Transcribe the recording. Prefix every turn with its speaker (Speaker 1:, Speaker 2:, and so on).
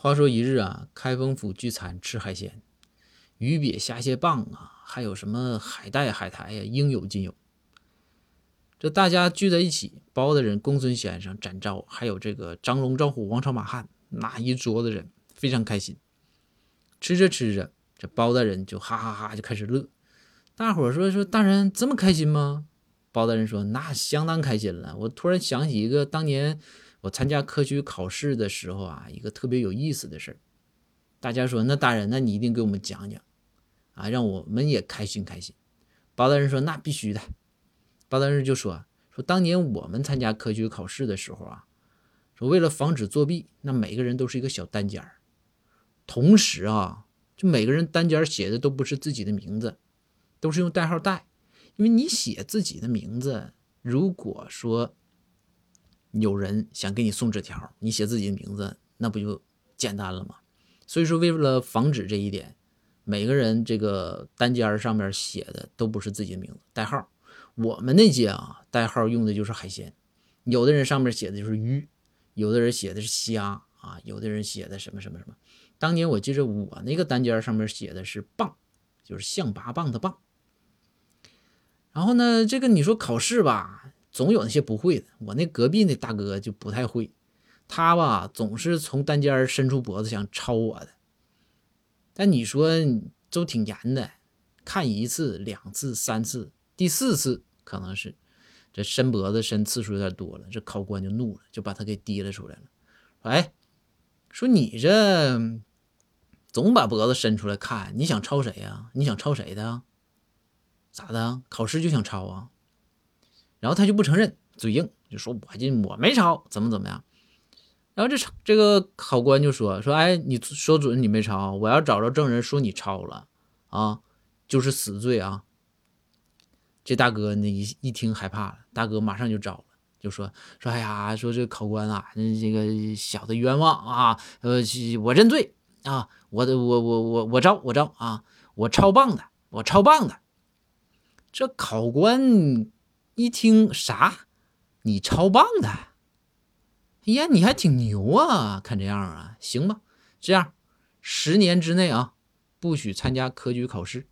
Speaker 1: 话说一日啊，开封府聚餐吃海鲜，鱼鳖虾蟹棒啊，还有什么海带海苔呀，应有尽有。这大家聚在一起，包大人、公孙先生、展昭，还有这个张龙、赵虎、王朝、马汉，那一桌子人非常开心。吃着吃着，这包大人就哈哈哈就开始乐。大伙儿说说大人这么开心吗？包大人说那相当开心了。我突然想起一个当年我参加科举考试的时候啊，一个特别有意思的事儿。大家说那大人，那你一定给我们讲讲啊，让我们也开心开心。包大人说那必须的。包大人就说说当年我们参加科举考试的时候啊，说为了防止作弊，那每个人都是一个小单间儿，同时啊，就每个人单间写的都不是自己的名字，都是用代号代。因为你写自己的名字，如果说有人想给你送纸条，你写自己的名字，那不就简单了吗？所以说，为了防止这一点，每个人这个单间上面写的都不是自己的名字，代号。我们那届啊，代号用的就是海鲜，有的人上面写的就是鱼，有的人写的是虾啊，有的人写的什么什么什么。当年我记着我那个单间上面写的是棒，就是象拔蚌的蚌。然后呢，这个你说考试吧，总有那些不会的。我那隔壁那大哥就不太会，他吧总是从单间伸出脖子想抄我的。但你说都挺严的，看一次、两次、三次，第四次可能是这伸脖子伸次数有点多了，这考官就怒了，就把他给提了出来了。哎，说你这总把脖子伸出来看，你想抄谁呀？你想抄谁的？咋的？考试就想抄啊？然后他就不承认，嘴硬，就说我这我没抄，怎么怎么样？然后这这个考官就说说，哎，你说准你没抄，我要找着证人说你抄了啊，就是死罪啊。这大哥呢一一听害怕了，大哥马上就找了，就说说，哎呀，说这考官啊，这个小的冤枉啊，呃，我认罪啊，我的我我我我招我招啊，我抄棒的，我抄棒的。这考官一听啥？你超棒的？哎呀，你还挺牛啊！看这样啊，行吧，这样十年之内啊，不许参加科举考试。